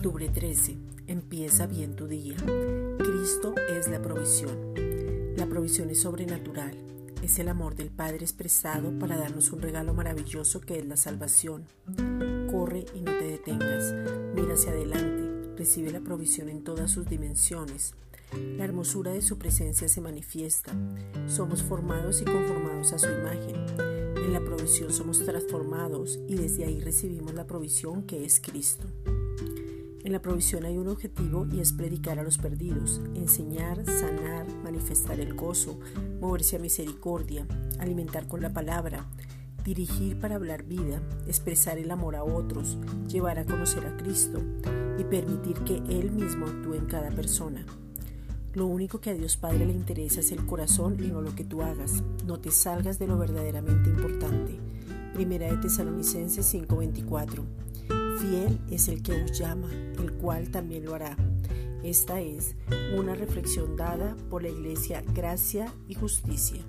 13. Empieza bien tu día. Cristo es la provisión. La provisión es sobrenatural. Es el amor del Padre expresado para darnos un regalo maravilloso que es la salvación. Corre y no te detengas. Mira hacia adelante. Recibe la provisión en todas sus dimensiones. La hermosura de su presencia se manifiesta. Somos formados y conformados a su imagen. En la provisión somos transformados y desde ahí recibimos la provisión que es Cristo. En la provisión hay un objetivo y es predicar a los perdidos, enseñar, sanar, manifestar el gozo, moverse a misericordia, alimentar con la palabra, dirigir para hablar vida, expresar el amor a otros, llevar a conocer a Cristo y permitir que Él mismo actúe en cada persona. Lo único que a Dios Padre le interesa es el corazón y no lo que tú hagas. No te salgas de lo verdaderamente importante. Primera de Tesalonicenses 5:24. Fiel es el que os llama, el cual también lo hará. Esta es una reflexión dada por la Iglesia Gracia y Justicia.